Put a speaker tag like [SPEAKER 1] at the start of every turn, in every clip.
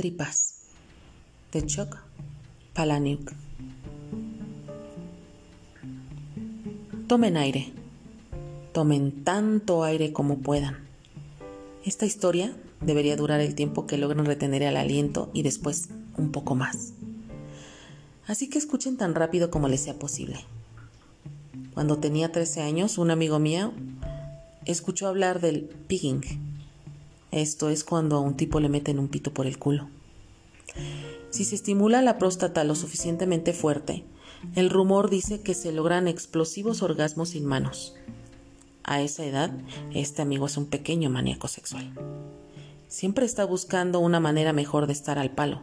[SPEAKER 1] tripas de Chuck Palahniuk. Tomen aire, tomen tanto aire como puedan. Esta historia debería durar el tiempo que logren retener el aliento y después un poco más. Así que escuchen tan rápido como les sea posible. Cuando tenía 13 años, un amigo mío escuchó hablar del pigging. Esto es cuando a un tipo le meten un pito por el culo. Si se estimula la próstata lo suficientemente fuerte, el rumor dice que se logran explosivos orgasmos sin manos. A esa edad, este amigo es un pequeño maníaco sexual. Siempre está buscando una manera mejor de estar al palo.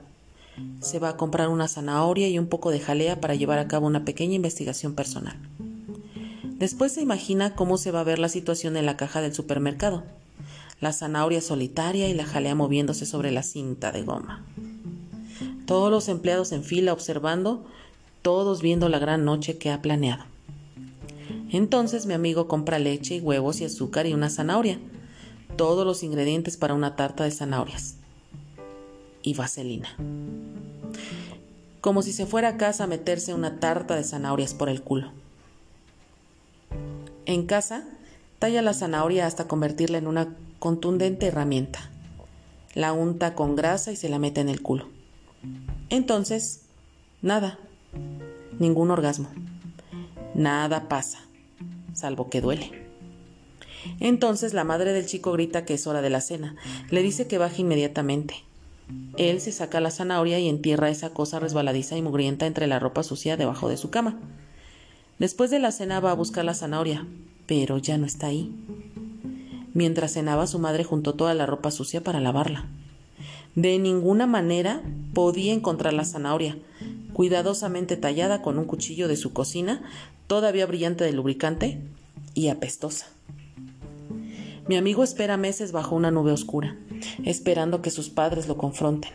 [SPEAKER 1] Se va a comprar una zanahoria y un poco de jalea para llevar a cabo una pequeña investigación personal. Después se imagina cómo se va a ver la situación en la caja del supermercado. La zanahoria solitaria y la jalea moviéndose sobre la cinta de goma. Todos los empleados en fila observando, todos viendo la gran noche que ha planeado. Entonces mi amigo compra leche y huevos y azúcar y una zanahoria. Todos los ingredientes para una tarta de zanahorias. Y vaselina. Como si se fuera a casa a meterse una tarta de zanahorias por el culo. En casa, talla la zanahoria hasta convertirla en una contundente herramienta. La unta con grasa y se la mete en el culo. Entonces, nada, ningún orgasmo. Nada pasa, salvo que duele. Entonces la madre del chico grita que es hora de la cena. Le dice que baje inmediatamente. Él se saca la zanahoria y entierra esa cosa resbaladiza y mugrienta entre la ropa sucia debajo de su cama. Después de la cena va a buscar la zanahoria, pero ya no está ahí. Mientras cenaba su madre juntó toda la ropa sucia para lavarla. De ninguna manera podía encontrar la zanahoria, cuidadosamente tallada con un cuchillo de su cocina, todavía brillante de lubricante y apestosa. Mi amigo espera meses bajo una nube oscura, esperando que sus padres lo confronten.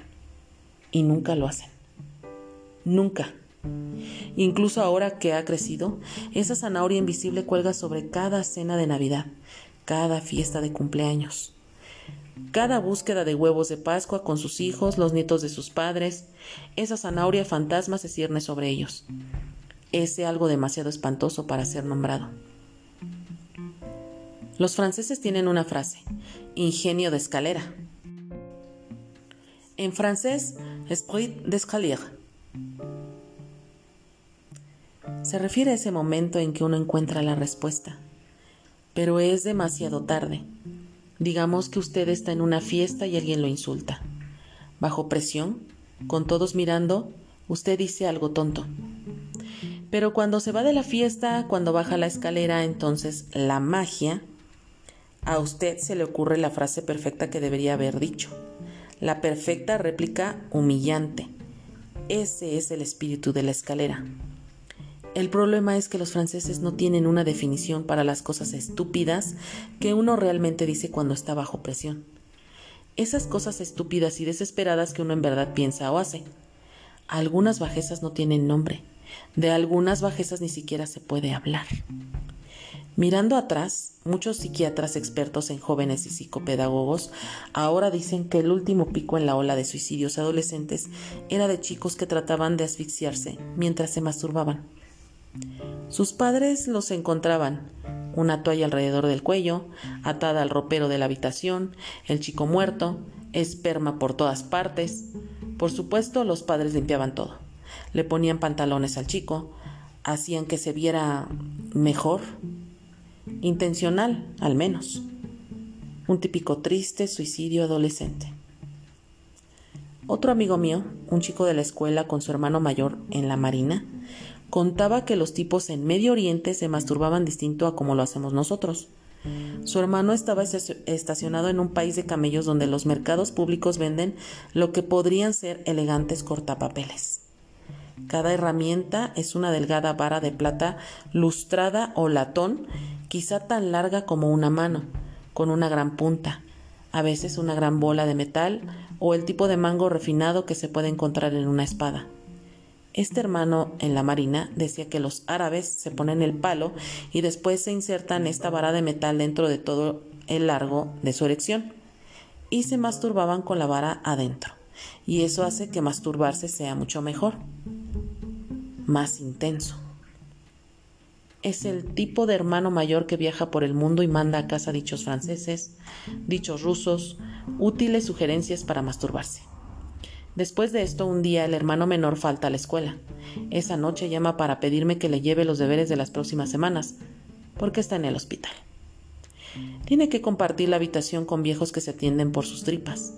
[SPEAKER 1] Y nunca lo hacen. Nunca. Incluso ahora que ha crecido, esa zanahoria invisible cuelga sobre cada cena de Navidad, cada fiesta de cumpleaños, cada búsqueda de huevos de Pascua con sus hijos, los nietos de sus padres, esa zanahoria fantasma se cierne sobre ellos. Ese algo demasiado espantoso para ser nombrado. Los franceses tienen una frase, ingenio de escalera. En francés, esprit d'escalier se refiere a ese momento en que uno encuentra la respuesta. Pero es demasiado tarde. Digamos que usted está en una fiesta y alguien lo insulta. Bajo presión, con todos mirando, usted dice algo tonto. Pero cuando se va de la fiesta, cuando baja la escalera, entonces la magia, a usted se le ocurre la frase perfecta que debería haber dicho. La perfecta réplica humillante. Ese es el espíritu de la escalera. El problema es que los franceses no tienen una definición para las cosas estúpidas que uno realmente dice cuando está bajo presión. Esas cosas estúpidas y desesperadas que uno en verdad piensa o hace. Algunas bajezas no tienen nombre. De algunas bajezas ni siquiera se puede hablar. Mirando atrás, muchos psiquiatras expertos en jóvenes y psicopedagogos ahora dicen que el último pico en la ola de suicidios adolescentes era de chicos que trataban de asfixiarse mientras se masturbaban. Sus padres los encontraban, una toalla alrededor del cuello, atada al ropero de la habitación, el chico muerto, esperma por todas partes. Por supuesto, los padres limpiaban todo. Le ponían pantalones al chico, hacían que se viera mejor, intencional al menos. Un típico triste suicidio adolescente. Otro amigo mío, un chico de la escuela con su hermano mayor en la marina, contaba que los tipos en Medio Oriente se masturbaban distinto a como lo hacemos nosotros. Su hermano estaba estacionado en un país de camellos donde los mercados públicos venden lo que podrían ser elegantes cortapapeles. Cada herramienta es una delgada vara de plata lustrada o latón, quizá tan larga como una mano, con una gran punta, a veces una gran bola de metal o el tipo de mango refinado que se puede encontrar en una espada. Este hermano en la marina decía que los árabes se ponen el palo y después se insertan esta vara de metal dentro de todo el largo de su erección y se masturbaban con la vara adentro, y eso hace que masturbarse sea mucho mejor, más intenso. Es el tipo de hermano mayor que viaja por el mundo y manda a casa dichos franceses, dichos rusos, útiles sugerencias para masturbarse. Después de esto, un día el hermano menor falta a la escuela. Esa noche llama para pedirme que le lleve los deberes de las próximas semanas, porque está en el hospital. Tiene que compartir la habitación con viejos que se atienden por sus tripas.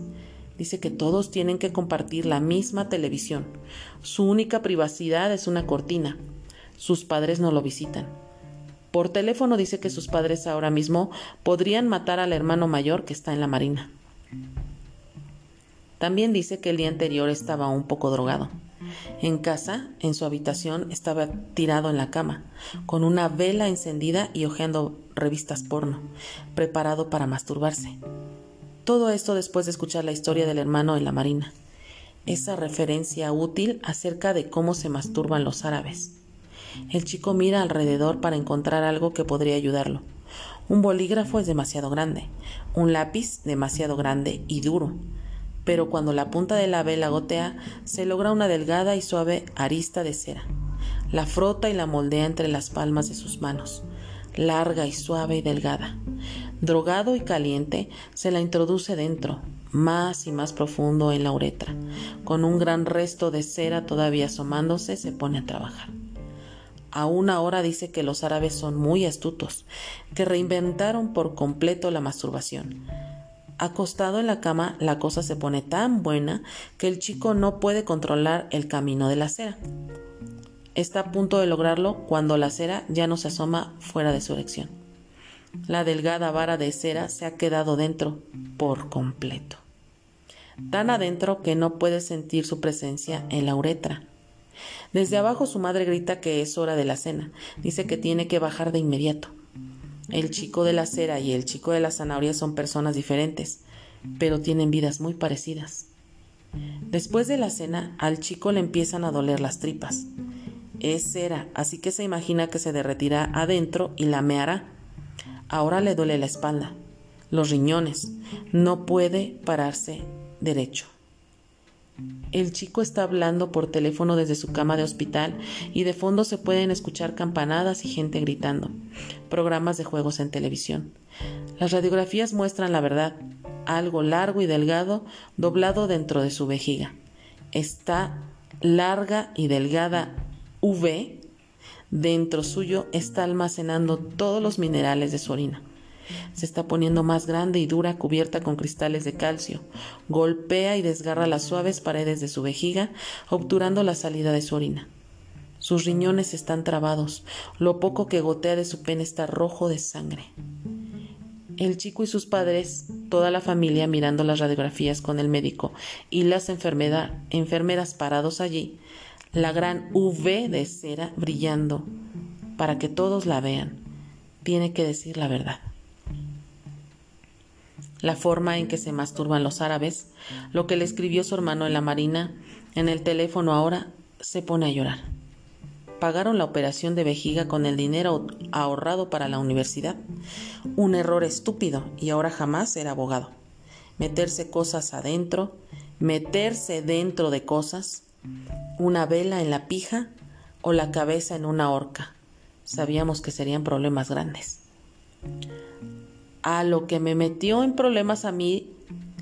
[SPEAKER 1] Dice que todos tienen que compartir la misma televisión. Su única privacidad es una cortina. Sus padres no lo visitan. Por teléfono dice que sus padres ahora mismo podrían matar al hermano mayor que está en la marina. También dice que el día anterior estaba un poco drogado. En casa, en su habitación, estaba tirado en la cama, con una vela encendida y hojeando revistas porno, preparado para masturbarse. Todo esto después de escuchar la historia del hermano en la marina. Esa referencia útil acerca de cómo se masturban los árabes. El chico mira alrededor para encontrar algo que podría ayudarlo. Un bolígrafo es demasiado grande, un lápiz demasiado grande y duro, pero cuando la punta de la vela gotea, se logra una delgada y suave arista de cera. La frota y la moldea entre las palmas de sus manos, larga y suave y delgada. Drogado y caliente, se la introduce dentro, más y más profundo en la uretra. Con un gran resto de cera todavía asomándose, se pone a trabajar. Aún ahora dice que los árabes son muy astutos, que reinventaron por completo la masturbación Acostado en la cama, la cosa se pone tan buena que el chico no puede controlar el camino de la cera. Está a punto de lograrlo cuando la cera ya no se asoma fuera de su erección. La delgada vara de cera se ha quedado dentro por completo. Tan adentro que no puede sentir su presencia en la uretra. Desde abajo su madre grita que es hora de la cena. Dice que tiene que bajar de inmediato. El chico de la cera y el chico de la zanahoria son personas diferentes, pero tienen vidas muy parecidas. Después de la cena, al chico le empiezan a doler las tripas. Es cera, así que se imagina que se derretirá adentro y la meará. Ahora le duele la espalda, los riñones, no puede pararse derecho. El chico está hablando por teléfono desde su cama de hospital y de fondo se pueden escuchar campanadas y gente gritando. Programas de juegos en televisión. Las radiografías muestran la verdad, algo largo y delgado doblado dentro de su vejiga. Está larga y delgada V dentro suyo está almacenando todos los minerales de su orina. Se está poniendo más grande y dura, cubierta con cristales de calcio. Golpea y desgarra las suaves paredes de su vejiga, obturando la salida de su orina. Sus riñones están trabados. Lo poco que gotea de su pene está rojo de sangre. El chico y sus padres, toda la familia mirando las radiografías con el médico y las enfermeras parados allí, la gran V de cera brillando para que todos la vean. Tiene que decir la verdad la forma en que se masturban los árabes, lo que le escribió su hermano en la marina, en el teléfono ahora, se pone a llorar. Pagaron la operación de vejiga con el dinero ahorrado para la universidad. Un error estúpido y ahora jamás será abogado. Meterse cosas adentro, meterse dentro de cosas, una vela en la pija o la cabeza en una horca. Sabíamos que serían problemas grandes a lo que me metió en problemas a mí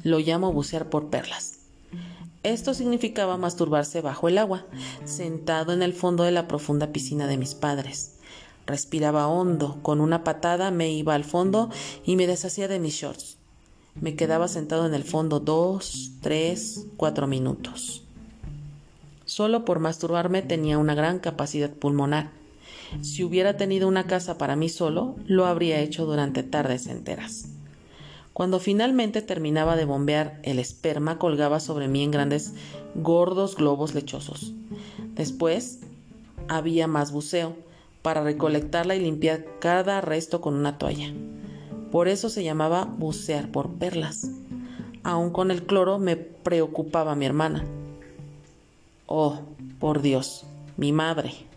[SPEAKER 1] lo llamo bucear por perlas. Esto significaba masturbarse bajo el agua, sentado en el fondo de la profunda piscina de mis padres. Respiraba hondo, con una patada me iba al fondo y me deshacía de mis shorts. Me quedaba sentado en el fondo dos, tres, cuatro minutos. Solo por masturbarme tenía una gran capacidad pulmonar si hubiera tenido una casa para mí solo, lo habría hecho durante tardes enteras. Cuando finalmente terminaba de bombear, el esperma colgaba sobre mí en grandes, gordos globos lechosos. Después había más buceo, para recolectarla y limpiar cada resto con una toalla. Por eso se llamaba bucear por perlas. Aún con el cloro me preocupaba mi hermana. Oh, por Dios, mi madre.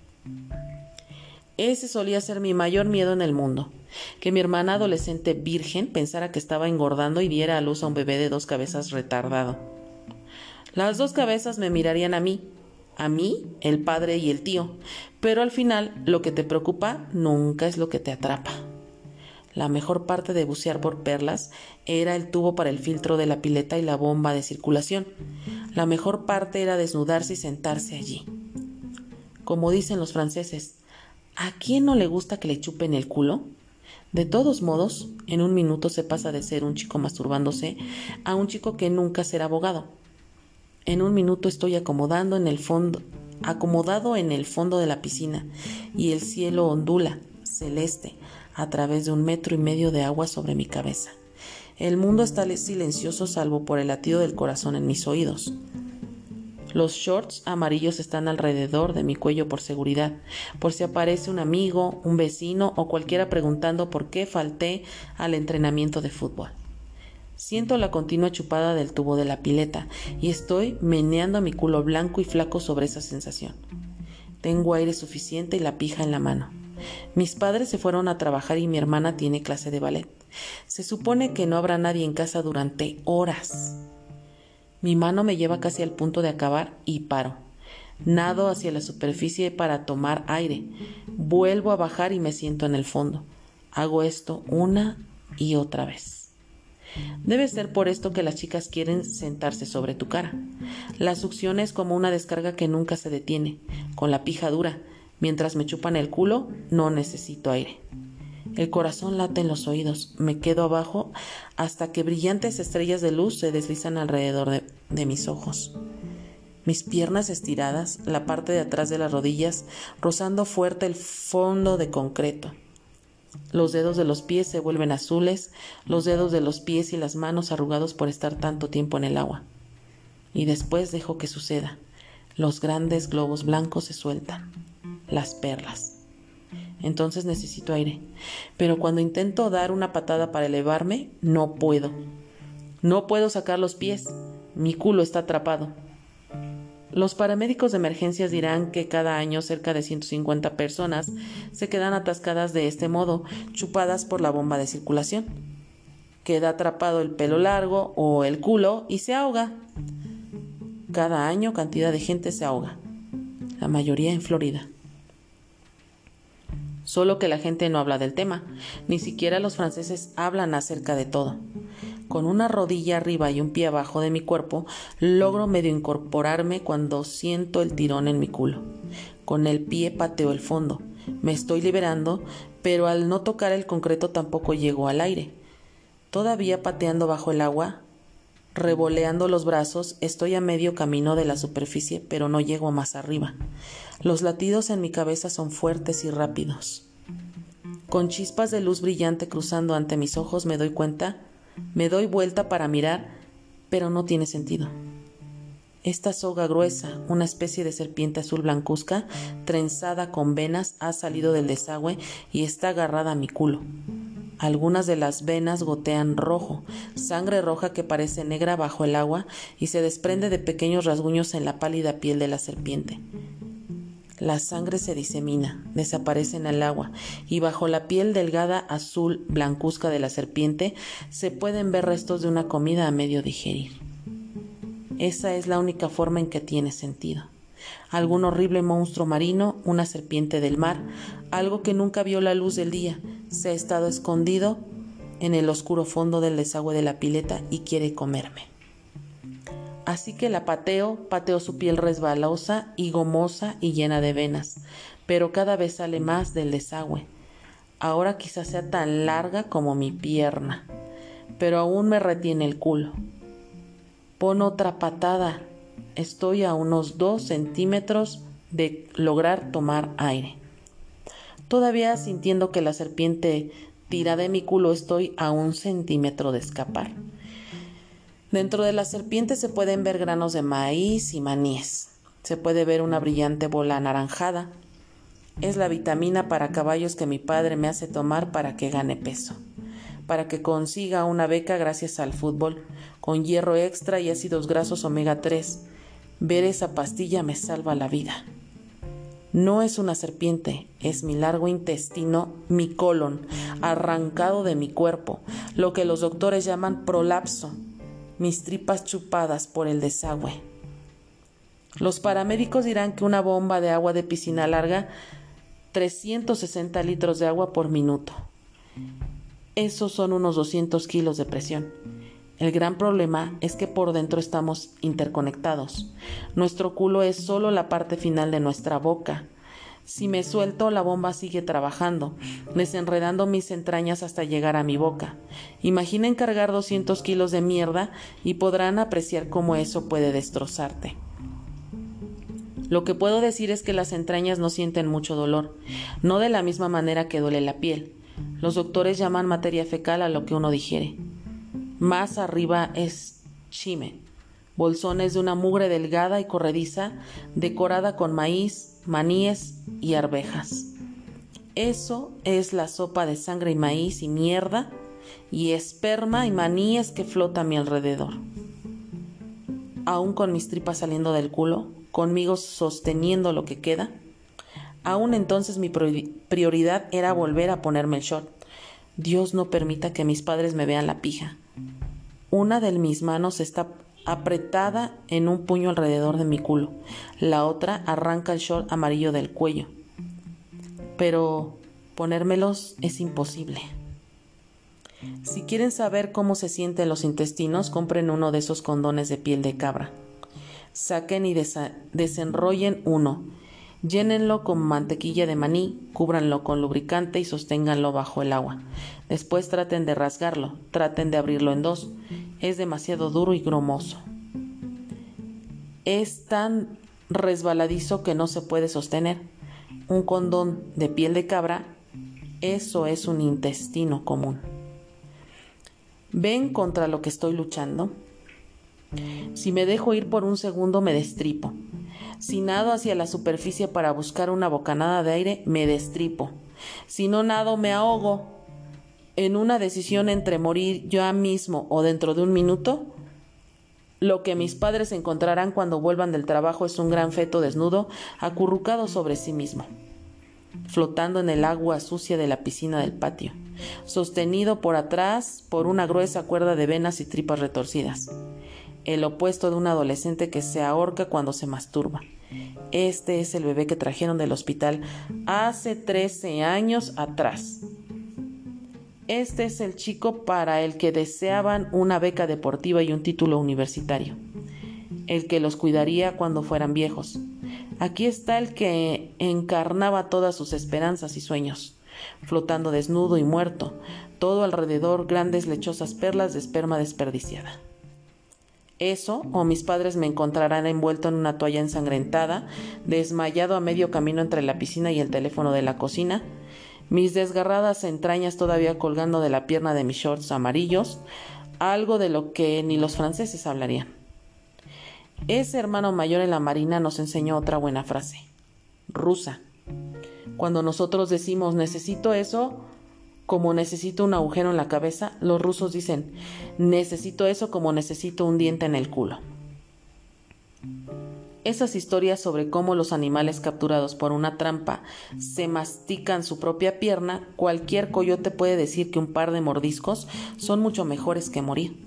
[SPEAKER 1] Ese solía ser mi mayor miedo en el mundo, que mi hermana adolescente virgen pensara que estaba engordando y diera a luz a un bebé de dos cabezas retardado. Las dos cabezas me mirarían a mí, a mí, el padre y el tío, pero al final lo que te preocupa nunca es lo que te atrapa. La mejor parte de bucear por perlas era el tubo para el filtro de la pileta y la bomba de circulación. La mejor parte era desnudarse y sentarse allí. Como dicen los franceses, ¿a quién no le gusta que le chupen el culo? De todos modos, en un minuto se pasa de ser un chico masturbándose a un chico que nunca será abogado. En un minuto estoy acomodando en el fondo, acomodado en el fondo de la piscina y el cielo ondula, celeste, a través de un metro y medio de agua sobre mi cabeza. El mundo está silencioso salvo por el latido del corazón en mis oídos. Los shorts amarillos están alrededor de mi cuello por seguridad, por si aparece un amigo, un vecino o cualquiera preguntando por qué falté al entrenamiento de fútbol. Siento la continua chupada del tubo de la pileta y estoy meneando mi culo blanco y flaco sobre esa sensación. Tengo aire suficiente y la pija en la mano. Mis padres se fueron a trabajar y mi hermana tiene clase de ballet. Se supone que no habrá nadie en casa durante horas. Mi mano me lleva casi al punto de acabar y paro. Nado hacia la superficie para tomar aire. Vuelvo a bajar y me siento en el fondo. Hago esto una y otra vez. Debe ser por esto que las chicas quieren sentarse sobre tu cara. La succión es como una descarga que nunca se detiene, con la pija dura, Mientras me chupan el culo, no necesito aire. El corazón late en los oídos, me quedo abajo hasta que brillantes estrellas de luz se deslizan alrededor de, de, mis ojos. Mis piernas estiradas, la parte de atrás de las rodillas, rozando fuerte el fondo de concreto. Los dedos de los pies se vuelven azules, los dedos de los pies y las manos arrugados por estar tanto tiempo en el agua. Y después dejo que suceda. Los grandes globos blancos se sueltan las perlas. Entonces necesito aire. Pero cuando intento dar una patada para elevarme, no puedo. No puedo sacar los pies. Mi culo está atrapado. Los paramédicos de emergencias dirán que cada año cerca de 150 personas se quedan atascadas de este modo, chupadas por la bomba de circulación. Queda atrapado el pelo largo o el culo y se ahoga. Cada año cantidad de gente se ahoga, la mayoría en Florida. Solo que la gente no habla del tema, ni siquiera los franceses hablan acerca de todo. Con una rodilla arriba y un pie abajo de mi cuerpo, logro medio incorporarme cuando siento el tirón en mi culo. Con el pie pateo el fondo. Me estoy liberando, pero al no tocar el concreto tampoco llego al aire. Todavía pateando bajo el agua, revoleando los brazos, estoy a medio camino de la superficie, pero no llego más arriba. Los latidos en mi cabeza son fuertes y rápidos. Con chispas de luz brillante cruzando ante mis ojos me doy cuenta, me doy vuelta para mirar, pero no tiene sentido. Esta soga gruesa, una especie de serpiente azul blancuzca, trenzada con venas, ha salido del desagüe y está agarrada a mi culo. Algunas de las venas gotean rojo, sangre roja que parece negra bajo el agua y se desprende de pequeños rasguños en la pálida piel de la serpiente. La sangre se disemina, desaparece en el agua, y bajo la piel delgada azul blancuzca de la serpiente se pueden ver restos de una comida a medio digerir. Esa es la única forma en que tiene sentido. Algún horrible monstruo marino, una serpiente del mar, algo que nunca vio la luz del día, se ha estado escondido en el oscuro fondo del desagüe de la pileta y quiere comerme. Así que la pateo, pateo su piel resbalosa y gomosa y llena de venas, pero cada vez sale más del desagüe. Ahora quizás sea tan larga como mi pierna, pero aún me retiene el culo. Pon otra patada. Estoy a unos dos centímetros de lograr tomar aire. Todavía sintiendo que la serpiente tira de mi culo, estoy a un centímetro de escapar. Dentro de la serpiente se pueden ver granos de maíz y maníes. Se puede ver una brillante bola anaranjada. Es la vitamina para caballos que mi padre me hace tomar para que gane peso, para que consiga una beca gracias al fútbol, con hierro extra y ácidos grasos omega 3. Ver esa pastilla me salva la vida. No es una serpiente, es mi largo intestino, mi colon, arrancado de mi cuerpo, lo que los doctores llaman prolapso mis tripas chupadas por el desagüe. Los paramédicos dirán que una bomba de agua de piscina larga 360 litros de agua por minuto. Esos son unos 200 kilos de presión. El gran problema es que por dentro estamos interconectados. Nuestro culo es solo la parte final de nuestra boca. Si me suelto, la bomba sigue trabajando, desenredando mis entrañas hasta llegar a mi boca. Imaginen cargar 200 kilos de mierda y podrán apreciar cómo eso puede destrozarte. Lo que puedo decir es que las entrañas no sienten mucho dolor, no de la misma manera que duele la piel. Los doctores llaman materia fecal a lo que uno digiere. Más arriba es chime, bolsones de una mugre delgada y corrediza, decorada con maíz, maníes y arvejas. Eso es la sopa de sangre y maíz y mierda y esperma y maníes que flota a mi alrededor. Aún con mis tripas saliendo del culo, conmigo sosteniendo lo que queda, aún entonces mi prioridad era volver a ponerme el short. Dios no permita que mis padres me vean la pija. Una de mis manos está apretada en un puño alrededor de mi culo. La otra arranca el short amarillo del cuello. Pero ponérmelos es imposible. Si quieren saber cómo se sienten los intestinos, compren uno de esos condones de piel de cabra. Saquen y desenrollen uno. Llénenlo con mantequilla de maní, cúbranlo con lubricante y sosténganlo bajo el agua. Después traten de rasgarlo, traten de abrirlo en dos. Es demasiado duro y grumoso. Es tan resbaladizo que no se puede sostener. Un condón de piel de cabra, eso es un intestino común. ¿Ven contra lo que estoy luchando? Si me dejo ir por un segundo me destripo. Si nado hacia la superficie para buscar una bocanada de aire, me destripo. Si no nado, me ahogo en una decisión entre morir ya mismo o dentro de un minuto, lo que mis padres encontrarán cuando vuelvan del trabajo es un gran feto desnudo, acurrucado sobre sí mismo, flotando en el agua sucia de la piscina del patio, sostenido por atrás por una gruesa cuerda de venas y tripas retorcidas, el opuesto de un adolescente que se ahorca cuando se masturba. Este es el bebé que trajeron del hospital hace 13 años atrás. Este es el chico para el que deseaban una beca deportiva y un título universitario, el que los cuidaría cuando fueran viejos. Aquí está el que encarnaba todas sus esperanzas y sueños, flotando desnudo y muerto, todo alrededor grandes lechosas perlas de esperma desperdiciada. Eso, o mis padres me encontrarán envuelto en una toalla ensangrentada, desmayado a medio camino entre la piscina y el teléfono de la cocina, mis desgarradas entrañas todavía colgando de la pierna de mis shorts amarillos, algo de lo que ni los franceses hablarían. Ese hermano mayor en la marina nos enseñó otra buena frase, rusa. Cuando nosotros decimos necesito eso, como necesito un agujero en la cabeza, los rusos dicen necesito eso como necesito un diente en el culo. Esas historias sobre cómo los animales capturados por una trampa se mastican su propia pierna, cualquier coyote puede decir que un par de mordiscos son mucho mejores que morir.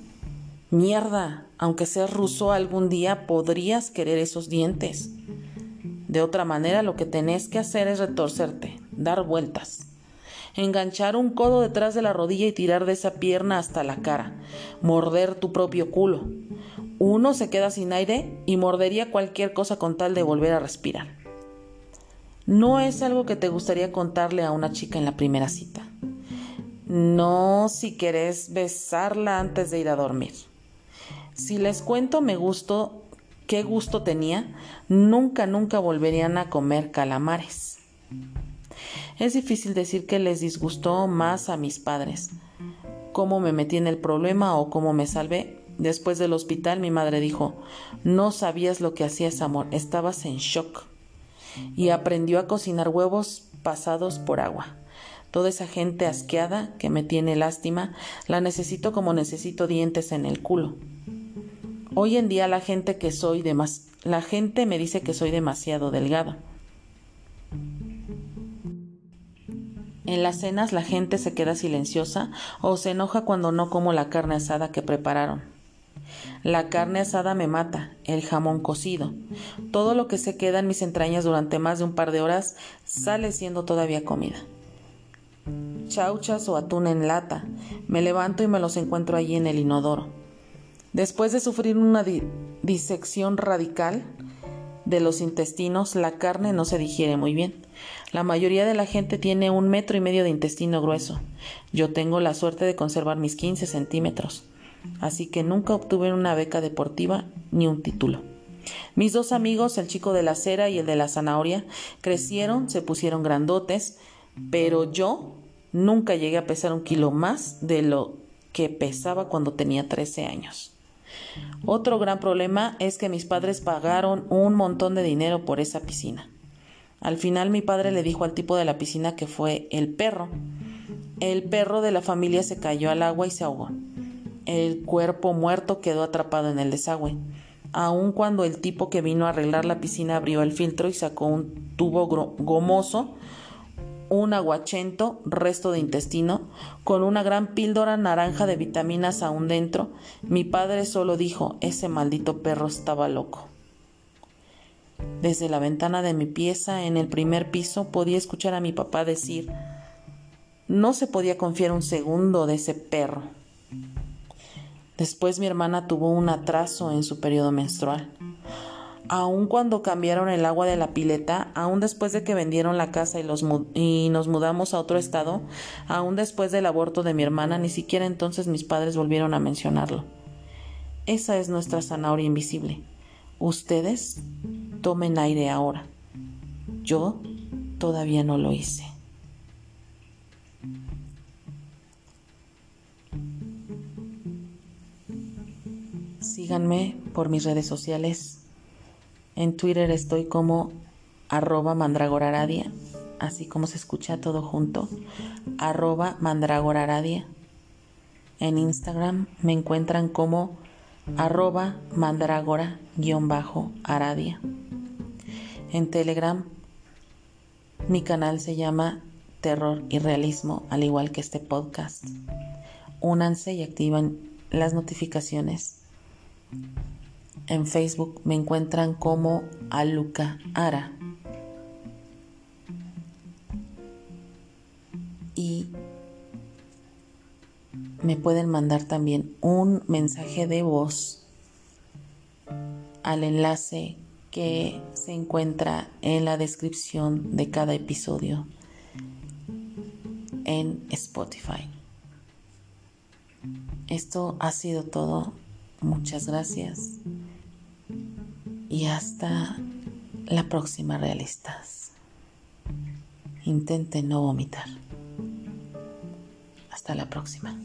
[SPEAKER 1] Mierda, aunque seas ruso algún día podrías querer esos dientes. De otra manera lo que tenés que hacer es retorcerte, dar vueltas enganchar un codo detrás de la rodilla y tirar de esa pierna hasta la cara, morder tu propio culo, uno se queda sin aire y mordería cualquier cosa con tal de volver a respirar. No es algo que te gustaría contarle a una chica en la primera cita. No si querés besarla antes de ir a dormir. Si les cuento me gustó, qué gusto tenía, nunca, nunca volverían a comer calamares. Es difícil decir que les disgustó más a mis padres, cómo me metí en el problema o cómo me salvé, Después del hospital mi madre dijo, no sabías lo que hacías, amor, estabas en shock. Y aprendió a cocinar huevos pasados por agua. Toda esa gente asqueada que me tiene lástima, la necesito como necesito dientes en el culo. Hoy en día la gente que soy demas la gente me dice que soy demasiado delgado. En las cenas la gente se queda silenciosa o se enoja cuando no como la carne asada que prepararon. La carne asada me mata, el jamón cocido. Todo lo que se queda en mis entrañas durante más de un par de horas sale siendo todavía comida. Chauchas o atún en lata. Me levanto y me los encuentro allí en el inodoro. Después de sufrir una disección radical de los intestinos, la carne no se digiere muy bien. La mayoría de la gente tiene un metro y medio de intestino grueso. Yo tengo la suerte de conservar mis 15 centímetros así que nunca obtuve una beca deportiva ni un título. Mis dos amigos, el chico de la cera y el de la zanahoria, crecieron, se pusieron grandotes, pero yo nunca llegué a pesar un kilo más de lo que pesaba cuando tenía 13 años. Otro gran problema es que mis padres pagaron un montón de dinero por esa piscina. Al final mi padre le dijo al tipo de la piscina que fue el perro. El perro de la familia se cayó al agua y se ahogó el cuerpo muerto quedó atrapado en el desagüe. Aun cuando el tipo que vino a arreglar la piscina abrió el filtro y sacó un tubo gomoso, un aguachento, resto de intestino, con una gran píldora naranja de vitaminas aún dentro, mi padre solo dijo, ese maldito perro estaba loco. Desde la ventana de mi pieza, en el primer piso, podía escuchar a mi papá decir, no se podía confiar un segundo de ese perro. Después mi hermana tuvo un atraso en su periodo menstrual. Aun cuando cambiaron el agua de la pileta, aun después de que vendieron la casa y, los y nos mudamos a otro estado, aun después del aborto de mi hermana, ni siquiera entonces mis padres volvieron a mencionarlo. Esa es nuestra zanahoria invisible. Ustedes tomen aire ahora. Yo todavía no lo hice. Síganme por mis redes sociales. En Twitter estoy como arroba mandragoraradia, así como se escucha todo junto, arroba mandragoraradia. En Instagram me encuentran como arroba mandragora-aradia. En Telegram mi canal se llama Terror y Realismo, al igual que este podcast. Únanse y activan las notificaciones en Facebook me encuentran como Aluca Ara. Y me pueden mandar también un mensaje de voz al enlace que se encuentra en la descripción de cada episodio en Spotify. Esto ha sido todo Muchas gracias y hasta la próxima realistas. Intenten no vomitar. Hasta la próxima.